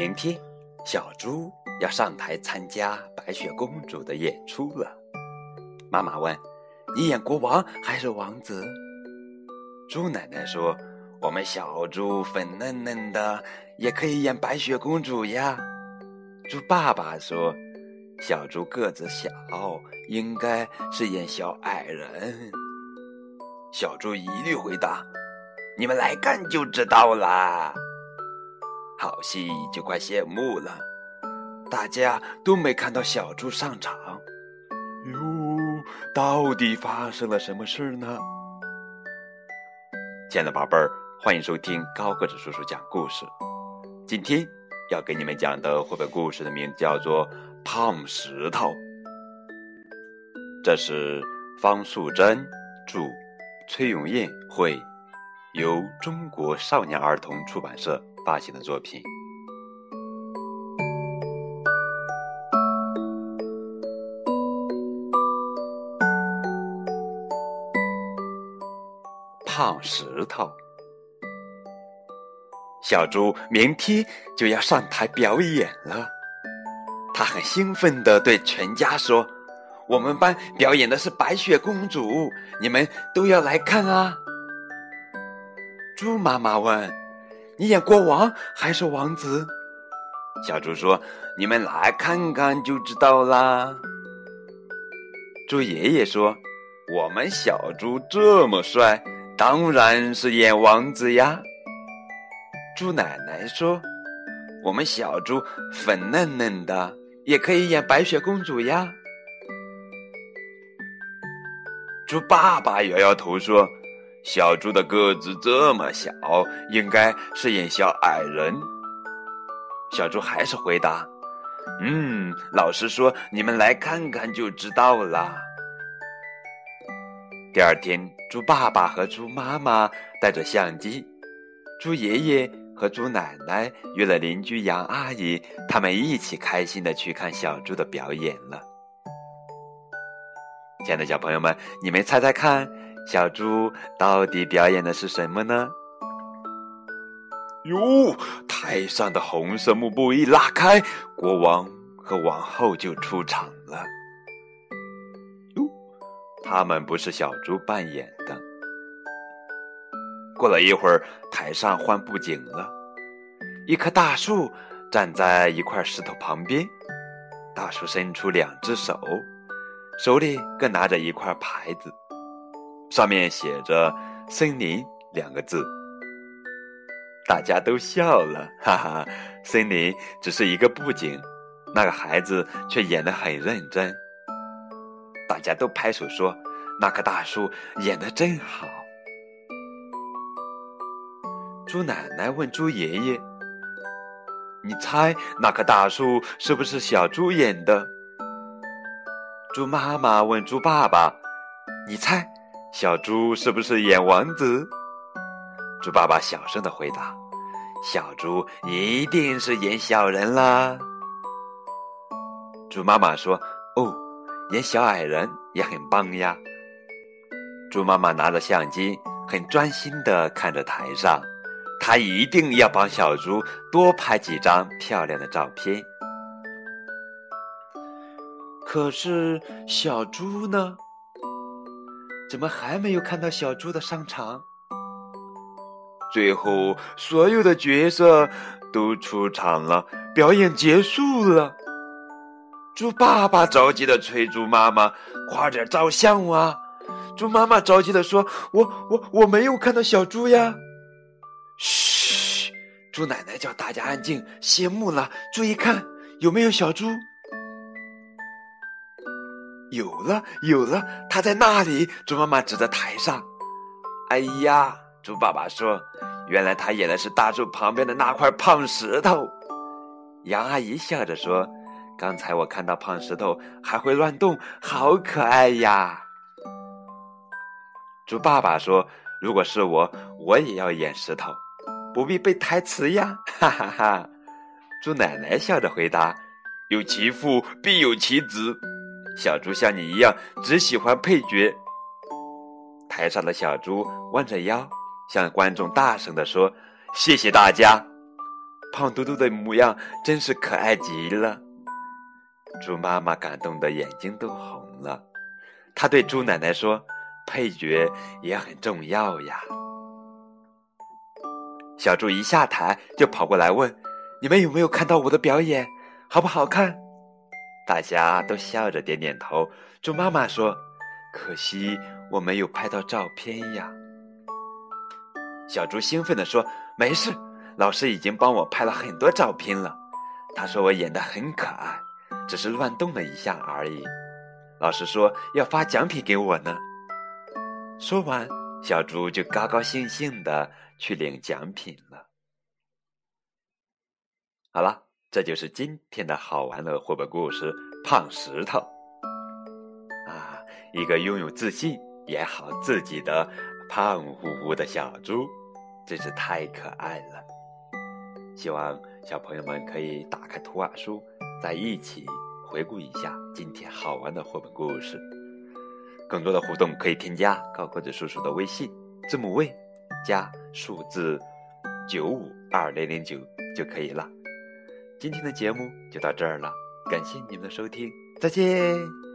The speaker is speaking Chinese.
明天，小猪要上台参加白雪公主的演出了。妈妈问：“你演国王还是王子？”猪奶奶说：“我们小猪粉嫩嫩的，也可以演白雪公主呀。”猪爸爸说：“小猪个子小，应该是演小矮人。”小猪一律回答：“你们来看就知道啦。”好戏就快谢幕了，大家都没看到小猪上场。哟，到底发生了什么事呢？亲爱的宝贝儿，欢迎收听高个子叔叔讲故事。今天要给你们讲的绘本故事的名字叫做《胖石头》，这是方素珍著，崔永燕绘，由中国少年儿童出版社。发行的作品，胖石头。小猪明天就要上台表演了，他很兴奋的对全家说：“我们班表演的是白雪公主，你们都要来看啊！”猪妈妈问。你演国王还是王子？小猪说：“你们来看看就知道啦。”猪爷爷说：“我们小猪这么帅，当然是演王子呀。”猪奶奶说：“我们小猪粉嫩嫩的，也可以演白雪公主呀。”猪爸爸摇摇头说。小猪的个子这么小，应该是演小矮人。小猪还是回答：“嗯，老师说你们来看看就知道了。”第二天，猪爸爸和猪妈妈带着相机，猪爷爷和猪奶奶约了邻居杨阿姨，他们一起开心的去看小猪的表演了。亲爱的小朋友们，你们猜猜看？小猪到底表演的是什么呢？哟，台上的红色幕布一拉开，国王和王后就出场了。哟，他们不是小猪扮演的。过了一会儿，台上换布景了，一棵大树站在一块石头旁边，大树伸出两只手，手里各拿着一块牌子。上面写着“森林”两个字，大家都笑了，哈哈！森林只是一个布景，那个孩子却演得很认真。大家都拍手说：“那棵大树演得真好。”猪奶奶问猪爷爷：“你猜那棵大树是不是小猪演的？”猪妈妈问猪爸爸：“你猜？”小猪是不是演王子？猪爸爸小声的回答：“小猪一定是演小人啦。”猪妈妈说：“哦，演小矮人也很棒呀。”猪妈妈拿着相机，很专心的看着台上，她一定要帮小猪多拍几张漂亮的照片。可是小猪呢？怎么还没有看到小猪的上场？最后，所有的角色都出场了，表演结束了。猪爸爸着急的催猪妈妈：“快点照相啊！”猪妈妈着急的说：“我我我没有看到小猪呀！”嘘，猪奶奶叫大家安静，谢幕了，注意看，有没有小猪？有了，有了，他在那里。猪妈妈指着台上。哎呀，猪爸爸说：“原来他演的是大树旁边的那块胖石头。”杨阿姨笑着说：“刚才我看到胖石头还会乱动，好可爱呀。”猪爸爸说：“如果是我，我也要演石头，不必背台词呀。”哈哈哈。猪奶奶笑着回答：“有其父必有其子。”小猪像你一样只喜欢配角。台上的小猪弯着腰，向观众大声地说：“谢谢大家。”胖嘟嘟的模样真是可爱极了。猪妈妈感动的眼睛都红了，她对猪奶奶说：“配角也很重要呀。”小猪一下台就跑过来问：“你们有没有看到我的表演？好不好看？”大家都笑着点点头。猪妈妈说：“可惜我没有拍到照片呀。”小猪兴奋地说：“没事，老师已经帮我拍了很多照片了。他说我演的很可爱，只是乱动了一下而已。老师说要发奖品给我呢。”说完，小猪就高高兴兴的去领奖品了。好了，这就是今天的好玩的绘本故事《胖石头》啊，一个拥有自信、演好自己的胖乎乎的小猪。真是太可爱了！希望小朋友们可以打开图画书，再一起回顾一下今天好玩的绘本故事。更多的互动可以添加高个子叔叔的微信，字母 V 加数字九五二零零九就可以了。今天的节目就到这儿了，感谢你们的收听，再见。